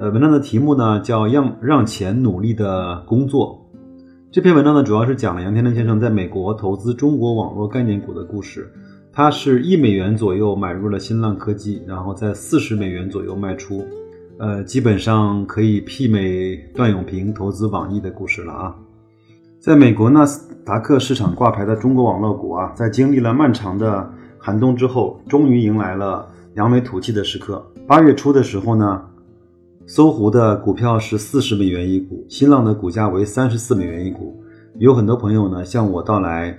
呃，文章的题目呢叫《让让钱努力的工作》。这篇文章呢，主要是讲了杨天真先生在美国投资中国网络概念股的故事。他是一美元左右买入了新浪科技，然后在四十美元左右卖出，呃，基本上可以媲美段永平投资网易的故事了啊。在美国纳斯达克市场挂牌的中国网络股啊，在经历了漫长的寒冬之后，终于迎来了扬眉吐气的时刻。八月初的时候呢。搜狐的股票是四十美元一股，新浪的股价为三十四美元一股。有很多朋友呢向我到来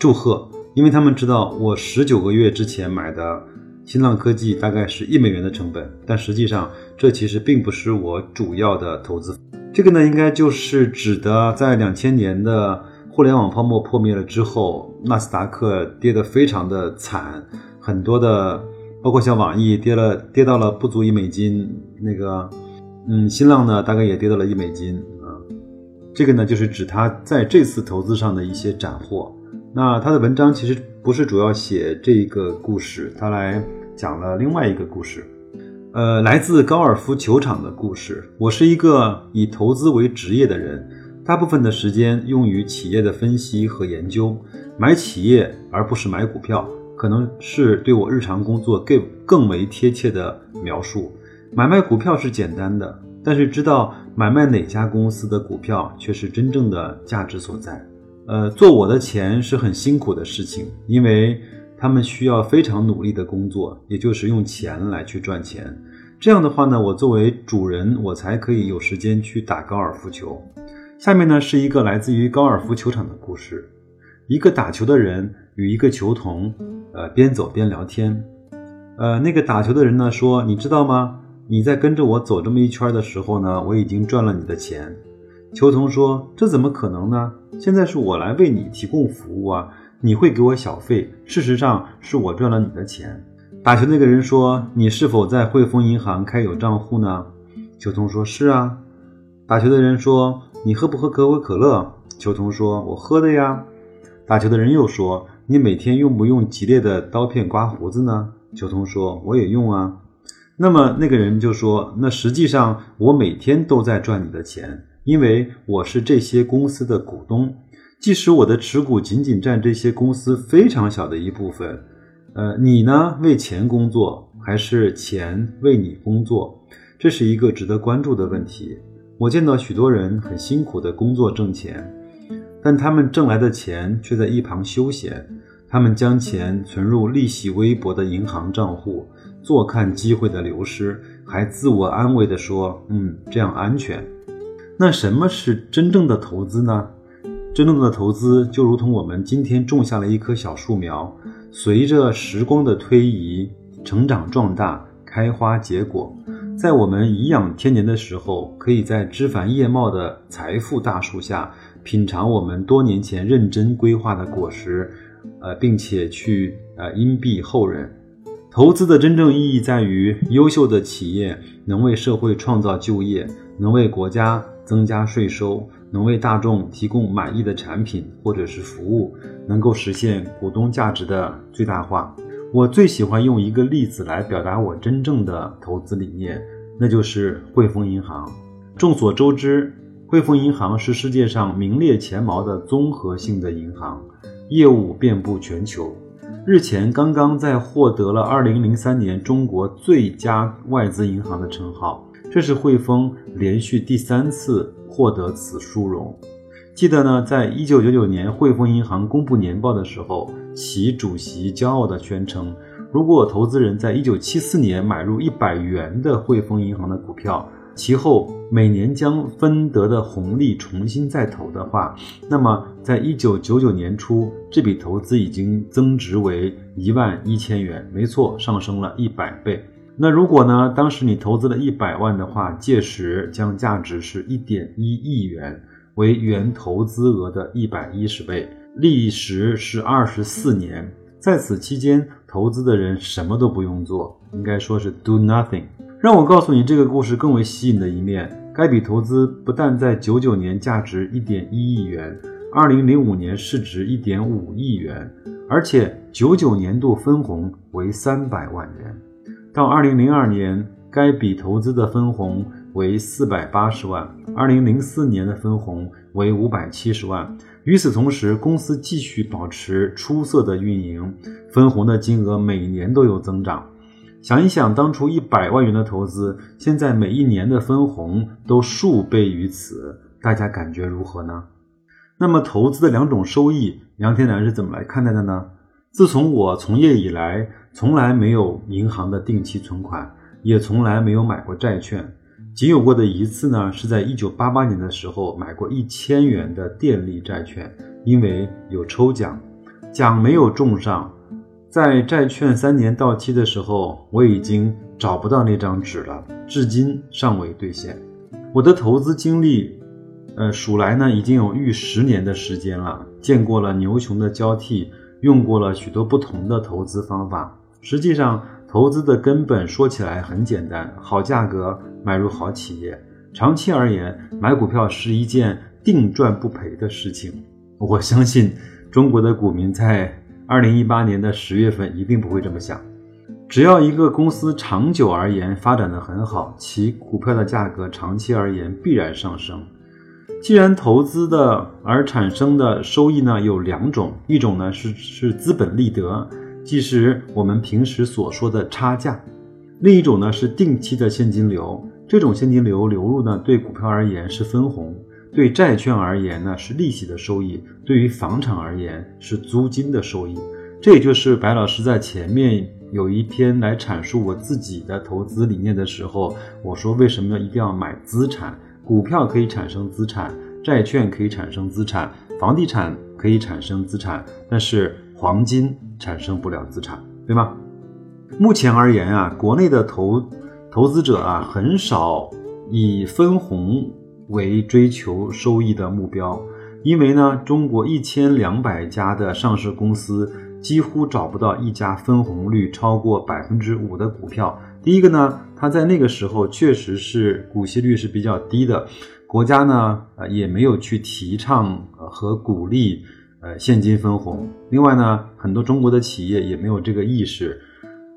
祝贺，因为他们知道我十九个月之前买的新浪科技大概是一美元的成本，但实际上这其实并不是我主要的投资。这个呢，应该就是指的在两千年的互联网泡沫破灭了之后，纳斯达克跌得非常的惨，很多的。包括像网易跌了，跌到了不足一美金，那个，嗯，新浪呢，大概也跌到了一美金啊。这个呢，就是指他在这次投资上的一些斩获。那他的文章其实不是主要写这个故事，他来讲了另外一个故事，呃，来自高尔夫球场的故事。我是一个以投资为职业的人，大部分的时间用于企业的分析和研究，买企业而不是买股票。可能是对我日常工作更更为贴切的描述。买卖股票是简单的，但是知道买卖哪家公司的股票却是真正的价值所在。呃，做我的钱是很辛苦的事情，因为他们需要非常努力的工作，也就是用钱来去赚钱。这样的话呢，我作为主人，我才可以有时间去打高尔夫球。下面呢是一个来自于高尔夫球场的故事。一个打球的人与一个球童。呃，边走边聊天，呃，那个打球的人呢说：“你知道吗？你在跟着我走这么一圈的时候呢，我已经赚了你的钱。”球童说：“这怎么可能呢？现在是我来为你提供服务啊，你会给我小费。事实上是我赚了你的钱。”打球那个人说：“你是否在汇丰银行开有账户呢？”球童说：“是啊。”打球的人说：“你喝不喝可口可乐？”球童说：“我喝的呀。”打球的人又说。你每天用不用吉列的刀片刮胡子呢？球童说：“我也用啊。”那么那个人就说：“那实际上我每天都在赚你的钱，因为我是这些公司的股东。即使我的持股仅仅占这些公司非常小的一部分，呃，你呢为钱工作，还是钱为你工作？这是一个值得关注的问题。我见到许多人很辛苦的工作挣钱。”但他们挣来的钱却在一旁休闲，他们将钱存入利息微薄的银行账户，坐看机会的流失，还自我安慰地说：“嗯，这样安全。”那什么是真正的投资呢？真正的投资就如同我们今天种下了一棵小树苗，随着时光的推移，成长壮大，开花结果。在我们颐养天年的时候，可以在枝繁叶茂的财富大树下。品尝我们多年前认真规划的果实，呃，并且去呃荫庇后人。投资的真正意义在于，优秀的企业能为社会创造就业，能为国家增加税收，能为大众提供满意的产品或者是服务，能够实现股东价值的最大化。我最喜欢用一个例子来表达我真正的投资理念，那就是汇丰银行。众所周知。汇丰银行是世界上名列前茅的综合性的银行，业务遍布全球。日前刚刚在获得了2003年中国最佳外资银行的称号，这是汇丰连续第三次获得此殊荣。记得呢，在1999年汇丰银行公布年报的时候，其主席骄傲地宣称，如果投资人在1974年买入100元的汇丰银行的股票，其后每年将分得的红利重新再投的话，那么在一九九九年初，这笔投资已经增值为一万一千元。没错，上升了一百倍。那如果呢，当时你投资了一百万的话，届时将价值是一点一亿元，为原投资额的一百一十倍，历时是二十四年。在此期间，投资的人什么都不用做，应该说是 do nothing。让我告诉你这个故事更为吸引的一面：该笔投资不但在九九年价值一点一亿元，二零零五年市值一点五亿元，而且九九年度分红为三百万元。到二零零二年，该笔投资的分红为四百八十万；二零零四年的分红为五百七十万。与此同时，公司继续保持出色的运营，分红的金额每年都有增长。想一想，当初一百万元的投资，现在每一年的分红都数倍于此，大家感觉如何呢？那么，投资的两种收益，杨天南是怎么来看待的呢？自从我从业以来，从来没有银行的定期存款，也从来没有买过债券。仅有过的一次呢，是在一九八八年的时候买过一千元的电力债券，因为有抽奖，奖没有中上。在债券三年到期的时候，我已经找不到那张纸了，至今尚未兑现。我的投资经历，呃，数来呢已经有逾十年的时间了，见过了牛熊的交替。用过了许多不同的投资方法，实际上投资的根本说起来很简单：好价格买入好企业。长期而言，买股票是一件定赚不赔的事情。我相信中国的股民在二零一八年的十月份一定不会这么想。只要一个公司长久而言发展的很好，其股票的价格长期而言必然上升。既然投资的而产生的收益呢有两种，一种呢是是资本利得，即是我们平时所说的差价；另一种呢是定期的现金流。这种现金流流入呢，对股票而言是分红，对债券而言呢是利息的收益，对于房产而言是租金的收益。这也就是白老师在前面有一天来阐述我自己的投资理念的时候，我说为什么要一定要买资产。股票可以产生资产，债券可以产生资产，房地产可以产生资产，但是黄金产生不了资产，对吗？目前而言啊，国内的投投资者啊，很少以分红为追求收益的目标，因为呢，中国一千两百家的上市公司几乎找不到一家分红率超过百分之五的股票。第一个呢，它在那个时候确实是股息率是比较低的，国家呢，呃，也没有去提倡和鼓励呃现金分红。另外呢，很多中国的企业也没有这个意识。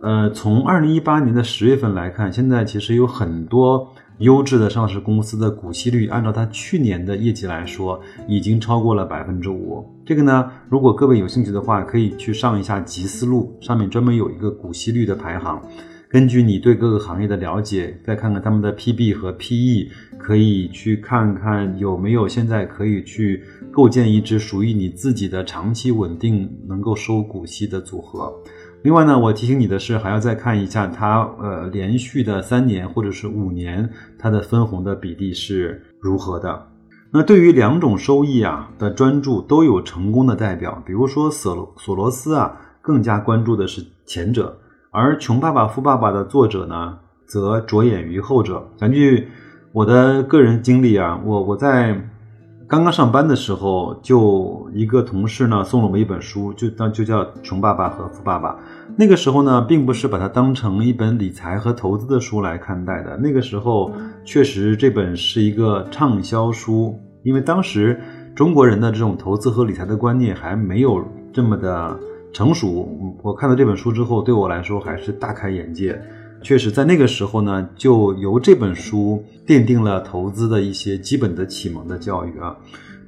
呃，从二零一八年的十月份来看，现在其实有很多优质的上市公司的股息率，按照它去年的业绩来说，已经超过了百分之五。这个呢，如果各位有兴趣的话，可以去上一下集思路，上面专门有一个股息率的排行。根据你对各个行业的了解，再看看他们的 PB 和 PE，可以去看看有没有现在可以去构建一支属于你自己的长期稳定能够收股息的组合。另外呢，我提醒你的是，还要再看一下它呃连续的三年或者是五年它的分红的比例是如何的。那对于两种收益啊的专注都有成功的代表，比如说索索罗斯啊，更加关注的是前者。而《穷爸爸富爸爸》的作者呢，则着眼于后者。根据我的个人经历啊，我我在刚刚上班的时候，就一个同事呢送了我一本书，就当就叫《穷爸爸和富爸爸》。那个时候呢，并不是把它当成一本理财和投资的书来看待的。那个时候确实这本是一个畅销书，因为当时中国人的这种投资和理财的观念还没有这么的。成熟，我看到这本书之后，对我来说还是大开眼界。确实，在那个时候呢，就由这本书奠定了投资的一些基本的启蒙的教育啊。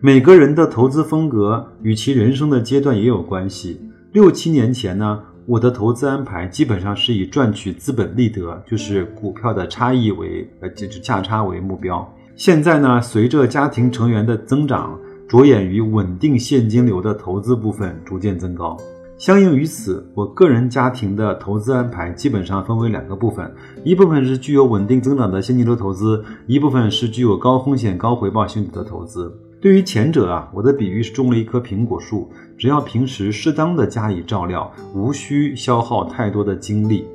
每个人的投资风格与其人生的阶段也有关系。六七年前呢，我的投资安排基本上是以赚取资本利得，就是股票的差异为呃，就是价差为目标。现在呢，随着家庭成员的增长，着眼于稳定现金流的投资部分逐渐增高。相应于此，我个人家庭的投资安排基本上分为两个部分，一部分是具有稳定增长的现金流投资，一部分是具有高风险高回报性质的投资。对于前者啊，我的比喻是种了一棵苹果树，只要平时适当的加以照料，无需消耗太多的精力。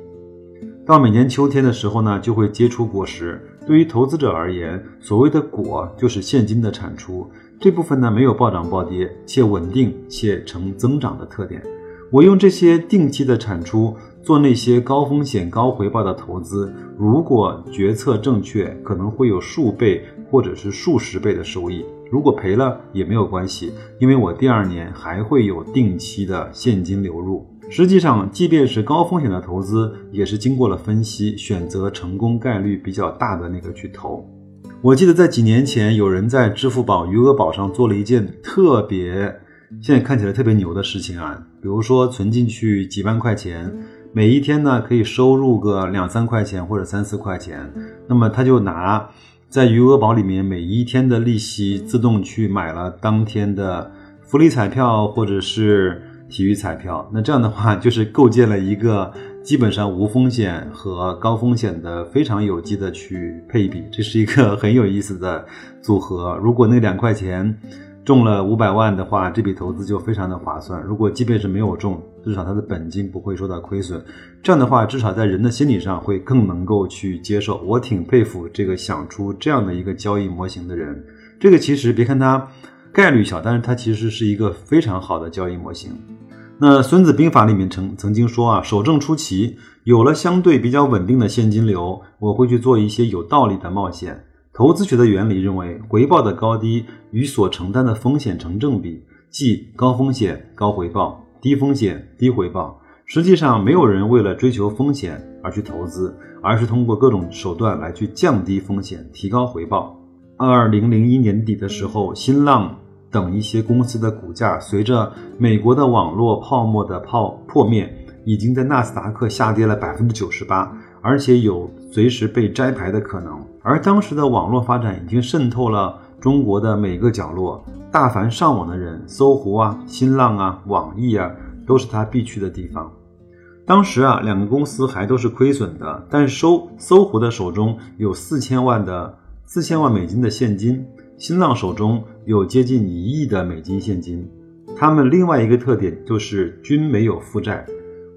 到每年秋天的时候呢，就会结出果实。对于投资者而言，所谓的果就是现金的产出，这部分呢没有暴涨暴跌，且稳定且呈增长的特点。我用这些定期的产出做那些高风险高回报的投资，如果决策正确，可能会有数倍或者是数十倍的收益。如果赔了也没有关系，因为我第二年还会有定期的现金流入。实际上，即便是高风险的投资，也是经过了分析，选择成功概率比较大的那个去投。我记得在几年前，有人在支付宝余额宝上做了一件特别，现在看起来特别牛的事情啊，比如说存进去几万块钱，每一天呢可以收入个两三块钱或者三四块钱，那么他就拿。在余额宝里面，每一天的利息自动去买了当天的福利彩票或者是体育彩票。那这样的话，就是构建了一个基本上无风险和高风险的非常有机的去配比，这是一个很有意思的组合。如果那两块钱。中了五百万的话，这笔投资就非常的划算。如果即便是没有中，至少它的本金不会受到亏损。这样的话，至少在人的心理上会更能够去接受。我挺佩服这个想出这样的一个交易模型的人。这个其实别看它概率小，但是它其实是一个非常好的交易模型。那《孙子兵法》里面曾曾经说啊，守正出奇，有了相对比较稳定的现金流，我会去做一些有道理的冒险。投资学的原理认为，回报的高低与所承担的风险成正比，即高风险高回报，低风险低回报。实际上，没有人为了追求风险而去投资，而是通过各种手段来去降低风险，提高回报。二零零一年底的时候，新浪等一些公司的股价随着美国的网络泡沫的泡破灭，已经在纳斯达克下跌了百分之九十八。而且有随时被摘牌的可能，而当时的网络发展已经渗透了中国的每个角落。大凡上网的人，搜狐啊、新浪啊、网易啊，都是他必去的地方。当时啊，两个公司还都是亏损的，但搜搜狐的手中有四千万的四千万美金的现金，新浪手中有接近一亿的美金现金。他们另外一个特点就是均没有负债。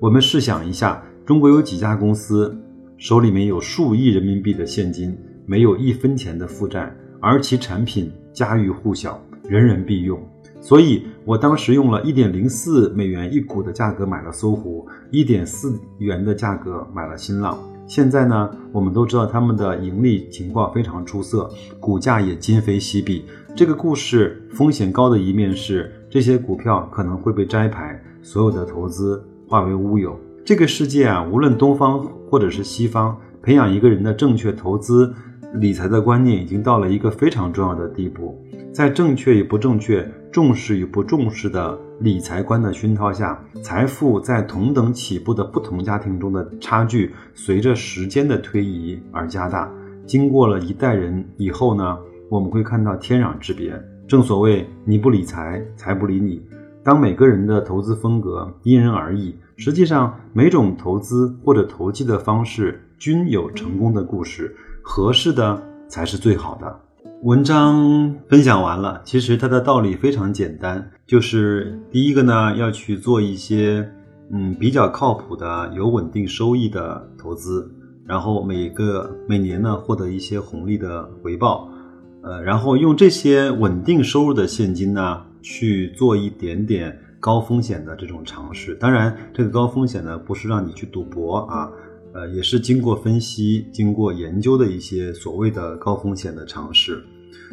我们试想一下，中国有几家公司？手里面有数亿人民币的现金，没有一分钱的负债，而其产品家喻户晓，人人必用。所以我当时用了一点零四美元一股的价格买了搜狐，一点四元的价格买了新浪。现在呢，我们都知道他们的盈利情况非常出色，股价也今非昔比。这个故事风险高的一面是，这些股票可能会被摘牌，所有的投资化为乌有。这个世界啊，无论东方或者是西方，培养一个人的正确投资理财的观念，已经到了一个非常重要的地步。在正确与不正确、重视与不重视的理财观的熏陶下，财富在同等起步的不同家庭中的差距，随着时间的推移而加大。经过了一代人以后呢，我们会看到天壤之别。正所谓，你不理财，财不理你。当每个人的投资风格因人而异，实际上每种投资或者投机的方式均有成功的故事，合适的才是最好的。文章分享完了，其实它的道理非常简单，就是第一个呢，要去做一些嗯比较靠谱的、有稳定收益的投资，然后每个每年呢获得一些红利的回报，呃，然后用这些稳定收入的现金呢。去做一点点高风险的这种尝试，当然，这个高风险呢，不是让你去赌博啊，呃，也是经过分析、经过研究的一些所谓的高风险的尝试。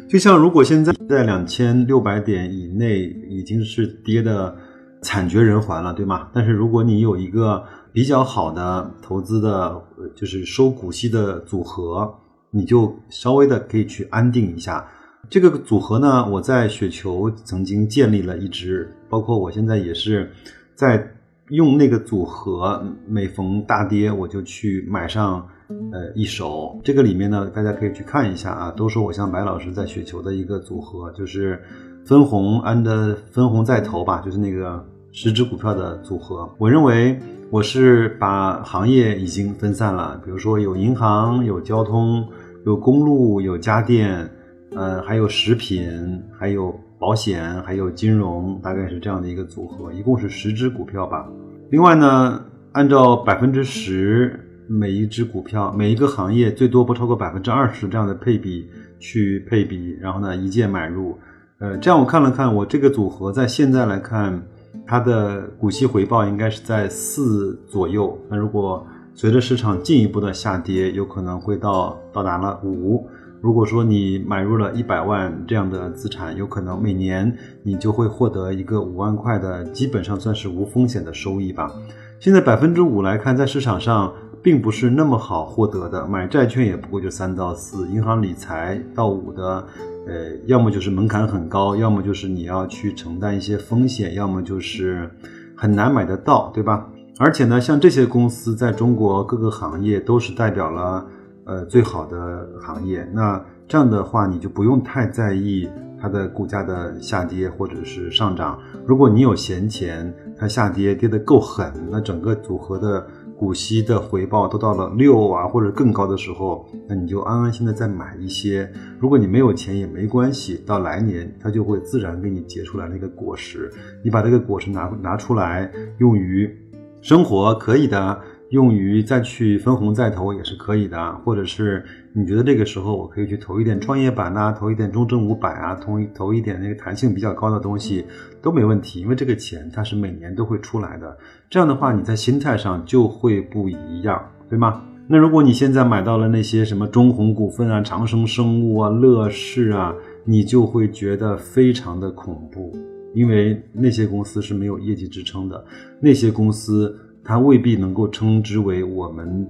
就像如果现在在两千六百点以内已经是跌的惨绝人寰了，对吗？但是如果你有一个比较好的投资的，就是收股息的组合，你就稍微的可以去安定一下。这个组合呢，我在雪球曾经建立了一支，包括我现在也是在用那个组合，每逢大跌我就去买上呃一手。这个里面呢，大家可以去看一下啊，都是我向白老师在雪球的一个组合，就是分红 and 分红再投吧，就是那个十只股票的组合。我认为我是把行业已经分散了，比如说有银行、有交通、有公路、有家电。呃，还有食品，还有保险，还有金融，大概是这样的一个组合，一共是十只股票吧。另外呢，按照百分之十每一只股票、每一个行业最多不超过百分之二十这样的配比去配比，然后呢一键买入。呃，这样我看了看，我这个组合在现在来看，它的股息回报应该是在四左右。那如果随着市场进一步的下跌，有可能会到到达了五。如果说你买入了一百万这样的资产，有可能每年你就会获得一个五万块的，基本上算是无风险的收益吧。现在百分之五来看，在市场上并不是那么好获得的。买债券也不过就三到四，银行理财到五的。呃，要么就是门槛很高，要么就是你要去承担一些风险，要么就是很难买得到，对吧？而且呢，像这些公司在中国各个行业都是代表了呃最好的行业，那这样的话你就不用太在意它的股价的下跌或者是上涨。如果你有闲钱，它下跌跌得够狠，那整个组合的。股息的回报都到了六啊或者更高的时候，那你就安安心的再买一些。如果你没有钱也没关系，到来年它就会自然给你结出来那个果实。你把这个果实拿拿出来用于生活可以的。用于再去分红再投也是可以的，或者是你觉得这个时候我可以去投一点创业板呐，投一点中证五百啊，投投一点那个弹性比较高的东西都没问题，因为这个钱它是每年都会出来的。这样的话你在心态上就会不一样，对吗？那如果你现在买到了那些什么中弘股份啊、长生生物啊、乐视啊，你就会觉得非常的恐怖，因为那些公司是没有业绩支撑的，那些公司。它未必能够称之为我们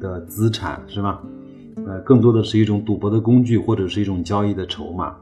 的资产，是吧？呃，更多的是一种赌博的工具，或者是一种交易的筹码。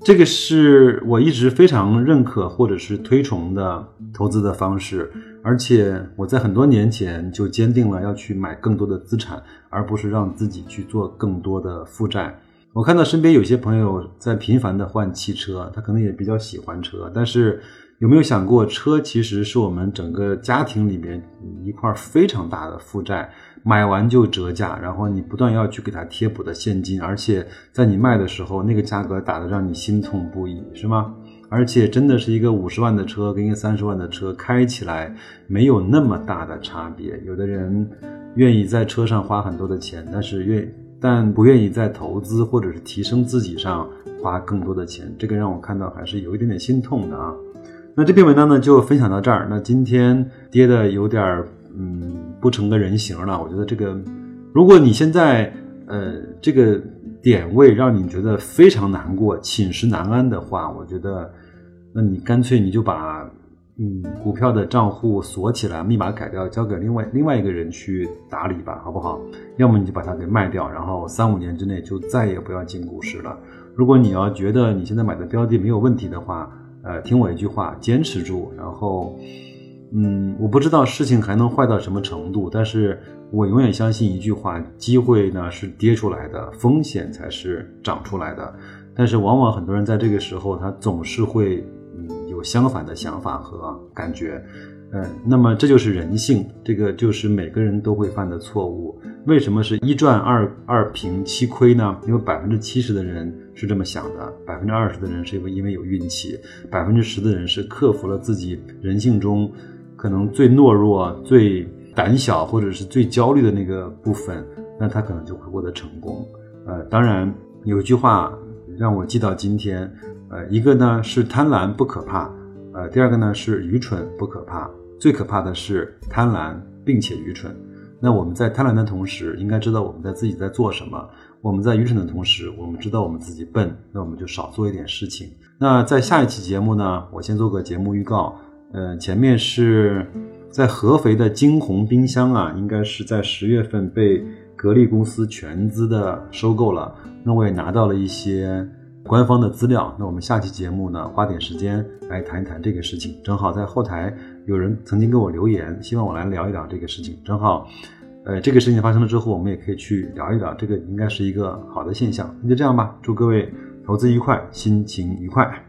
这个是我一直非常认可或者是推崇的投资的方式，而且我在很多年前就坚定了要去买更多的资产，而不是让自己去做更多的负债。我看到身边有些朋友在频繁的换汽车，他可能也比较喜欢车，但是。有没有想过，车其实是我们整个家庭里面一块非常大的负债，买完就折价，然后你不断要去给它贴补的现金，而且在你卖的时候，那个价格打得让你心痛不已，是吗？而且真的是一个五十万的车跟一个三十万的车开起来没有那么大的差别。有的人愿意在车上花很多的钱，但是愿但不愿意在投资或者是提升自己上花更多的钱，这个让我看到还是有一点点心痛的啊。那这篇文章呢，就分享到这儿。那今天跌的有点儿，嗯，不成个人形了。我觉得这个，如果你现在，呃，这个点位让你觉得非常难过、寝食难安的话，我觉得，那你干脆你就把，嗯，股票的账户锁起来，密码改掉，交给另外另外一个人去打理吧，好不好？要么你就把它给卖掉，然后三五年之内就再也不要进股市了。如果你要觉得你现在买的标的没有问题的话，呃，听我一句话，坚持住。然后，嗯，我不知道事情还能坏到什么程度，但是我永远相信一句话：机会呢是跌出来的，风险才是涨出来的。但是往往很多人在这个时候，他总是会嗯有相反的想法和感觉。嗯，那么这就是人性，这个就是每个人都会犯的错误。为什么是一赚二二平七亏呢？因为百分之七十的人是这么想的，百分之二十的人是因为因为有运气，百分之十的人是克服了自己人性中可能最懦弱、最胆小或者是最焦虑的那个部分，那他可能就会获得成功。呃，当然有句话让我记到今天，呃，一个呢是贪婪不可怕，呃，第二个呢是愚蠢不可怕。最可怕的是贪婪，并且愚蠢。那我们在贪婪的同时，应该知道我们在自己在做什么；我们在愚蠢的同时，我们知道我们自己笨，那我们就少做一点事情。那在下一期节目呢，我先做个节目预告。呃，前面是在合肥的金鸿冰箱啊，应该是在十月份被格力公司全资的收购了。那我也拿到了一些官方的资料。那我们下期节目呢，花点时间来谈一谈这个事情。正好在后台。有人曾经给我留言，希望我来聊一聊这个事情。正好，呃，这个事情发生了之后，我们也可以去聊一聊，这个应该是一个好的现象。那就这样吧，祝各位投资愉快，心情愉快。